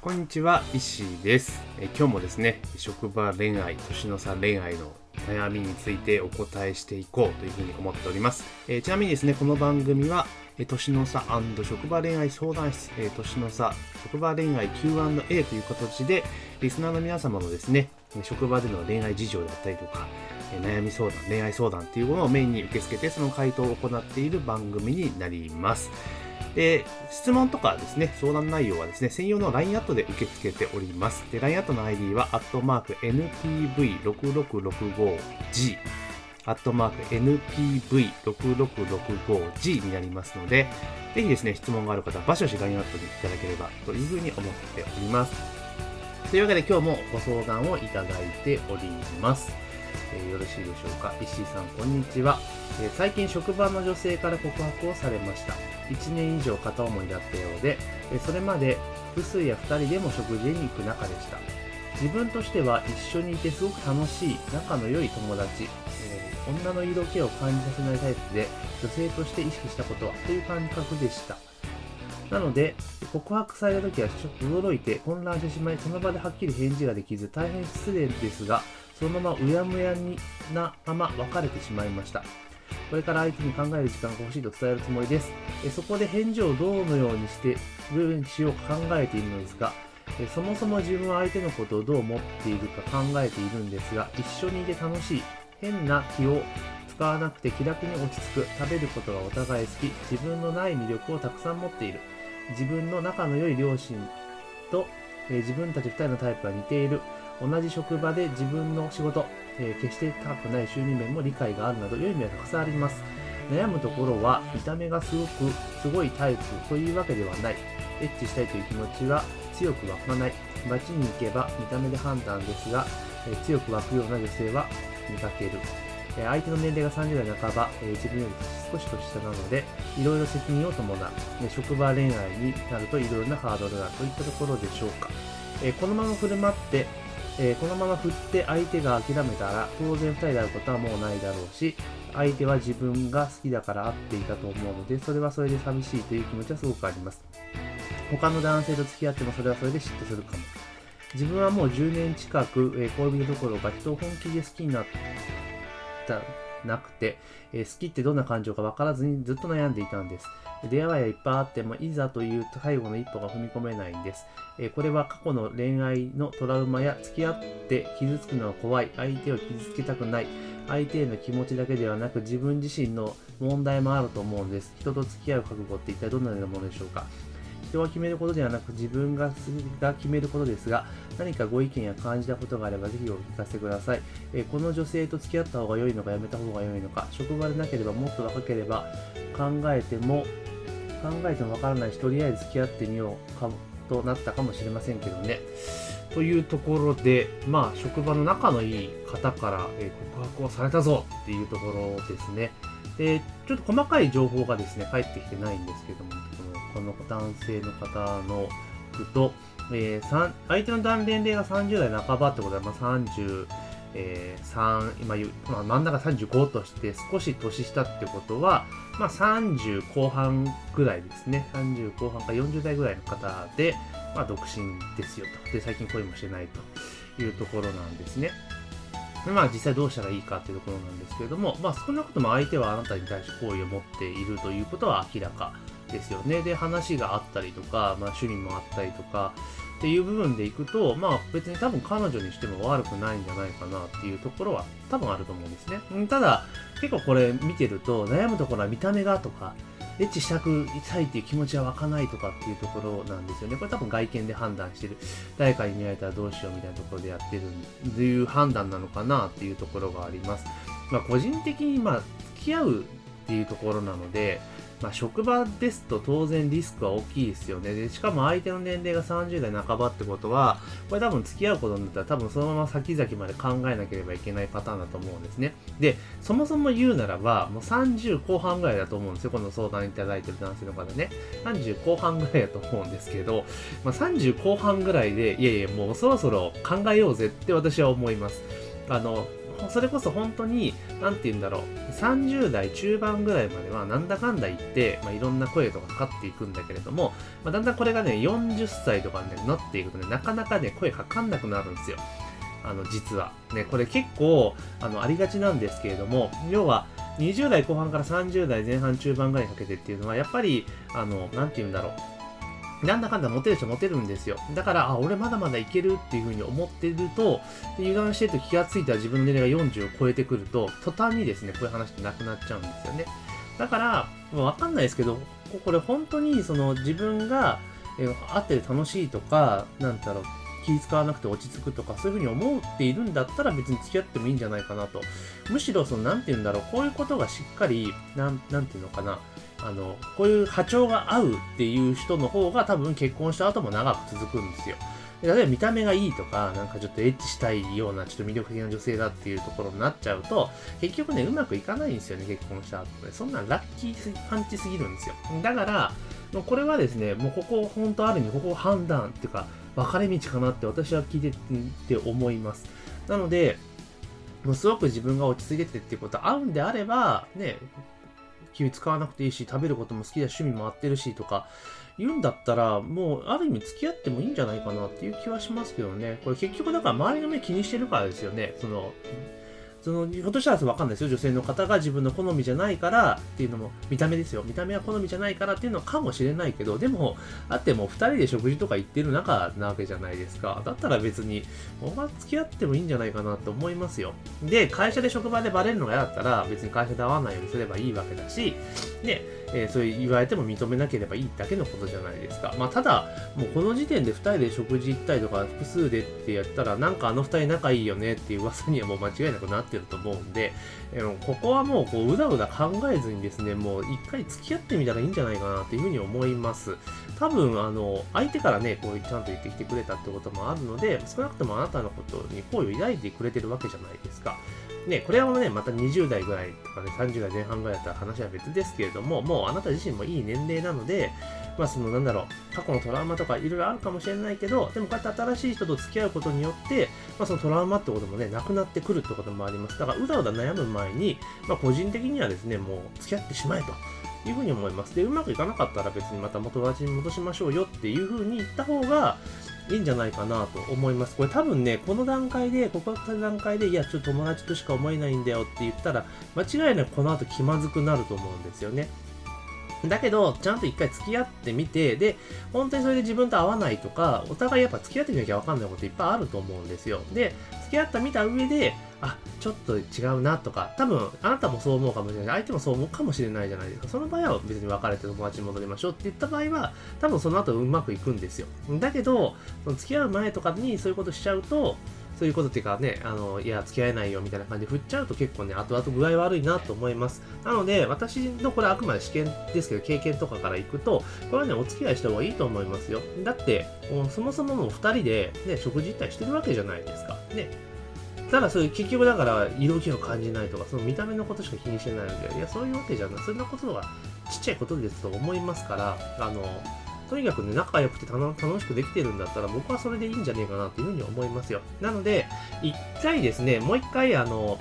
こんにちは、石井です。え今日もですね、職場恋愛、年の差恋愛の悩みについてお答えしていこうというふうに思っております。えちなみにですね、この番組は、え年の差職場恋愛相談室、え年の差職場恋愛 Q&A という形で、リスナーの皆様のですね、職場での恋愛事情だったりとか、え悩み相談、恋愛相談っていうものをメインに受け付けて、その回答を行っている番組になります。で、質問とかですね、相談内容はですね、専用の LINE アットで受け付けております。で、LINE アットの ID は、アットマーク NPV6665G、アットマーク NPV6665G になりますので、ぜひですね、質問がある方は、バシバシ LINE アットにいただければというふうに思っております。というわけで今日もご相談をいただいております。えよろしいでしょうか？石井さん、こんにちは、え最近職場の女性から告白をされました。1年以上片思いだったようで、えそれまで複数や2人でも食事に行く仲でした。自分としては一緒にいてすごく楽しい、仲の良い友達、えー女の色気を感じさせないタイプで、女性として意識したことはという感覚でした。なので、告白された時はちょっと驚いて混乱してしまい、その場ではっきり返事ができず、大変失礼ですが、そのままうやむやになまま別れてしまいました。これから相手に考える時間が欲しいと伝えるつもりです。えそこで返事をどうのようにして、どのようにしようか考えているのですが、えそもそも自分は相手のことをどう思っているか考えているんですが、一緒にいて楽しい、変な気を使わなくて気楽に落ち着く、食べることがお互い好き、自分のない魅力をたくさん持っている、自分の仲の良い両親と、え自分たち2人のタイプが似ている、同じ職場で自分の仕事、えー決して高くない収入面も理解があるなど良い面はたくさんあります。悩むところは見た目がすごくすごいタイプというわけではない。エッチしたいという気持ちは強く湧かない。街に行けば見た目で判断ですが、えー強く湧くような女性は見かける。えー相手の年齢が30代半ば、えー自分より少し年下なので、いろいろ責任を伴う。ね職場恋愛になるといろいろなハードルがあるといったところでしょうか。えこのまま振る舞って、えーこのまま振って相手が諦めたら当然2人であることはもうないだろうし相手は自分が好きだから会っていたと思うのでそれはそれで寂しいという気持ちはすごくあります。他の男性と付き合ってもそれはそれで嫉妬するかも。自分はもう10年近く、えー恋人どころか人を本気で好きになったなくて、えー好きってどんな感情か分からずにずっと悩んでいたんです。出会いはいっぱいあってもいざという最後の一歩が踏み込めないんです。えーこれは過去の恋愛のトラウマや付き合って傷つくのが怖い、相手を傷つけたくない、相手への気持ちだけではなく自分自身の問題もあると思うんです。人と付き合う覚悟って一体どんなようなものでしょうか？人が決めることではなく自分がが決めることですが何かご意見や感じたことがあればぜひお聞かせください、えこの女性と付き合った方が良いのかやめた方が良いのか職場でなければもっと若ければ考えても考えてもわからないしとりあえず付き合ってみようかとなったかもしれませんけどね。というところでまあ職場の仲のいい方から、え告白をされたぞっていうところですね。でちょっと細かい情報がですね返ってきてないんですけどもこのこの男性の方のと、えー相手の年齢が30代半ばってことは、まあ、30えー3今、まあ、真ん中35として少し年下ってことは、まあ、30後半ぐらいですね。30後半か40代ぐらいの方で、まあ、独身ですよと。で最近恋もしてないというところなんですね。まあ実際どうしたらいいかっていうところなんですけれども、まあ少なくとも相手はあなたに対して好意を持っているということは明らかですよね。で、話があったりとか、まあ趣味もあったりとか、っていう部分でいくと、まあ別に多分彼女にしても悪くないんじゃないかなっていうところは多分あると思うんですね。ただ、結構これ見てると悩むところは見た目がとか、エッチしたくしたいっていう気持ちは湧かないとかっていうところなんですよね。これ多分外見で判断してる。誰かに見られたらどうしようみたいなところでやってるっていう判断なのかなっていうところがあります。まあ個人的にまあ付き合うっていうところなので、まあ、職場ですと当然リスクは大きいですよね。で、しかも相手の年齢が30代半ばってことは、これ多分付き合うことになったら多分そのまま先々まで考えなければいけないパターンだと思うんですね。で、そもそも言うならば、もう30後半ぐらいだと思うんですよ。この相談いただいてる男性の方ね。30後半ぐらいだと思うんですけど、まあ、30後半ぐらいで、いやいや、もうそろそろ考えようぜって私は思います。あの、それこそ本当に、なんて言うんだろう、30代中盤ぐらいまではなんだかんだ言って、まあ、いろんな声とかかかっていくんだけれども、まあ、だんだんこれがね、40歳とかになっていくとね、なかなかね、声かかんなくなるんですよ。あの、実は。ね、これ結構、あの、ありがちなんですけれども、要は、20代後半から30代前半中盤ぐらいにかけてっていうのは、やっぱり、あの、なんて言うんだろう。なんだかんだモテる人モテるんですよ。だから、あ、俺まだまだいけるっていう風に思ってると、油断してると気がついたら自分の年齢が40を超えてくると、途端にですね、こういう話ってなくなっちゃうんですよね。だから、わかんないですけど、これ本当にその自分が、え会って楽しいとか、なんだろう、気使わなくて落ち着くとか、そういうふうに思っているんだったら別に付き合ってもいいんじゃないかなと。むしろ、その、なんて言うんだろう、こういうことがしっかり、なん、なんていうのかな、あの、こういう波長が合うっていう人の方が多分結婚した後も長く続くんですよ。例えば見た目がいいとか、なんかちょっとエッチしたいような、ちょっと魅力的な女性だっていうところになっちゃうと、結局ね、うまくいかないんですよね、結婚した後で。そんなラッキーパンチすぎるんですよ。だから、もうこれはですね、もうここ、本当ある意味、ここ判断っていうか、分かれ道かなって私は聞いてて思います。なので、もうすごく自分が落ち着いててっていうこと合うんであれば、ね、気使わなくていいし、食べることも好きだし、趣味も合ってるしとか、言うんだったら、もう、ある意味付き合ってもいいんじゃないかなっていう気はしますけどね。これ結局だから周りの目気にしてるからですよね。その、その、ひょっとしたらわかんないですよ。女性の方が自分の好みじゃないからっていうのも、見た目ですよ。見た目は好みじゃないからっていうのかもしれないけど、でも、あっても2人で食事とか行ってる中なわけじゃないですか。だったら別に、僕は付き合ってもいいんじゃないかなと思いますよ。で、会社で職場でバレるのが嫌だったら、別に会社で会わないようにすればいいわけだし、で、えー、そう言われても認めなければいいだけのことじゃないですか。まあ、ただ、もうこの時点で2人で食事行ったりとか、複数でってやったら、なんかあの2人仲いいよねっていう噂にはもう間違いなくなってると思うんで、えー、ここはもうこううだうだ考えずにですね、もう一回付き合ってみたらいいんじゃないかなっていうふうに思います。多分、あの、相手からね、こうちゃんと言ってきてくれたってこともあるので、少なくともあなたのことに好意を抱いてくれてるわけじゃないですか。ね、これはね、また20代ぐらいとかね、30代前半ぐらいだったら話は別ですけれども、もうあなた自身もいい年齢なので、まあそのなんだろう、過去のトラウマとかいろいろあるかもしれないけど、でもこうやって新しい人と付き合うことによって、まあそのトラウマってこともね、なくなってくるってこともあります。だからうだうだ悩む前に、まあ個人的にはですね、もう付き合ってしまえと。いうふうに思います。で、うまくいかなかったら別にまた元立ちに戻しましょうよっていうふうに言った方が、いいんじゃないかなと思います。これ多分ね、この段階で、ここの段階で、いや、ちょっと友達としか思えないんだよって言ったら、間違いなくこの後気まずくなると思うんですよね。だけど、ちゃんと一回付き合ってみて、で、本当にそれで自分と合わないとか、お互いやっぱ付き合ってみなきゃわかんないこといっぱいあると思うんですよ。で、付き合った見た上で、あ、ちょっと違うなとか、多分、あなたもそう思うかもしれない。相手もそう思うかもしれないじゃないですか。その場合は別に別れて友達に戻りましょうって言った場合は、多分その後うまくいくんですよ。だけど、その付き合う前とかにそういうことしちゃうと、そういうことっていうかね、あの、いや、付き合えないよみたいな感じで振っちゃうと結構ね、後々具合悪いなと思います。なので、私のこれあくまで試験ですけど、経験とかからいくと、これはね、お付き合いした方がいいと思いますよ。だって、そもそももう二人でね、食事行ったりしてるわけじゃないですか。ね。ただ、そういう結局だから、色気を感じないとか、その見た目のことしか気にしてないので、いや、そういうわけじゃない。そんなことがちっちゃいことですと思いますから、あの、とにかくね、仲良くて楽しくできてるんだったら、僕はそれでいいんじゃねえかなっていうふうに思いますよ。なので、一回ですね、もう一回、あの、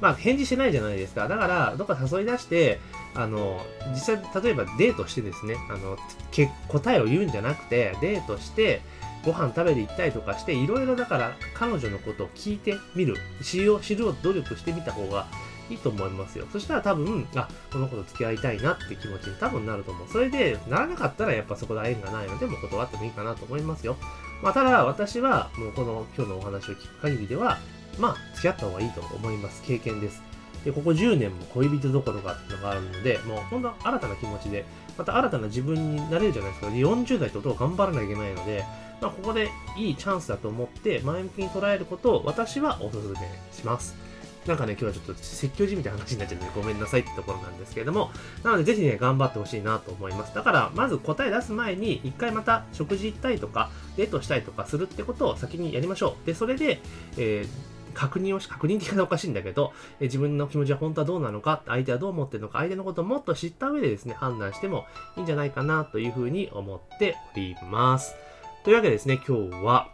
まあ、返事してないじゃないですか。だから、どっか誘い出して、あの、実際、例えばデートしてですね、あの、け答えを言うんじゃなくて、デートして、ご飯食べに行ったりとかして、いろいろだから彼女のことを聞いてみる、知る知るを努力してみた方がいいと思いますよ。そしたら多分、あ、この子と付き合いたいなって気持ちに多分なると思う。それで、ならなかったらやっぱそこで縁がないので、もう断ってもいいかなと思いますよ。まあ、ただ、私は、もうこの今日のお話を聞く限りでは、まあ、付き合った方がいいと思います。経験です。で、ここ10年も恋人どころかっていうのがあるので、もう本当新たな気持ちで、また新たな自分になれるじゃないですか。40代ってことを頑張らなきゃいけないので、まあ、ここでいいチャンスだと思って前向きに捉えることを私はお勧めします。なんかね、今日はちょっと説教じみたいな話になっちゃうのでごめんなさいってところなんですけれども、なのでぜひね、頑張ってほしいなと思います。だから、まず答え出す前に、一回また食事行ったりとか、デートしたりとかするってことを先にやりましょう。で、それで、えー確認をし、確認的なおかしいんだけど、え自分の気持ちは本当はどうなのか、相手はどう思ってるのか、相手のことをもっと知った上でですね、判断してもいいんじゃないかなというふうに思っております。というわけでですね、今日は、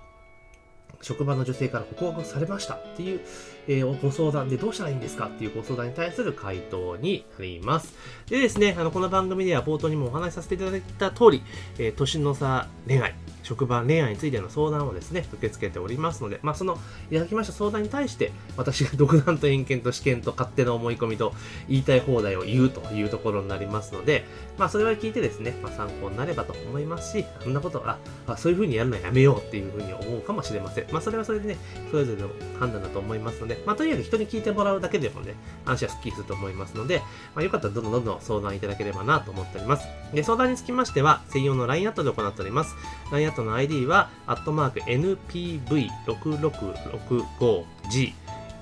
職場の女性から告白されましたっていう、えー、ご相談でどうしたらいいんですかっていうご相談に対する回答になります。でですね、あの、この番組では冒頭にもお話しさせていただいた通り、えー、年の差恋愛、職場恋愛についての相談をですね、受け付けておりますので、まあ、その、いただきました相談に対して、私が独断と偏見と試験と勝手な思い込みと言いたい放題を言うというところになりますので、まあ、それを聞いてですね、まあ、参考になればと思いますし、そんなことは、あ、そういう風にやるのはやめようっていう風に思うかもしれません。まあ、それはそれでね、それぞれの判断だと思いますので、まあ、とにかく人に聞いてもらうだけでもね、話はスッキリすると思いますので、まあ、よかったらどんどんどんどん相談いただければなと思っております。で、相談につきましては、専用の LINE アットで行っております。LINE アットの ID は、アットマーク NPV6665G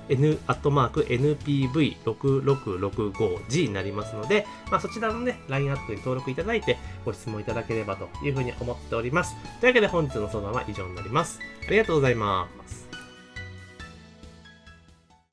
n アットマーク npv6665g になりますので、まあ、そちらのね、LINE アットに登録いただいてご質問いただければというふうに思っております。というわけで本日の相談は以上になります。ありがとうございます。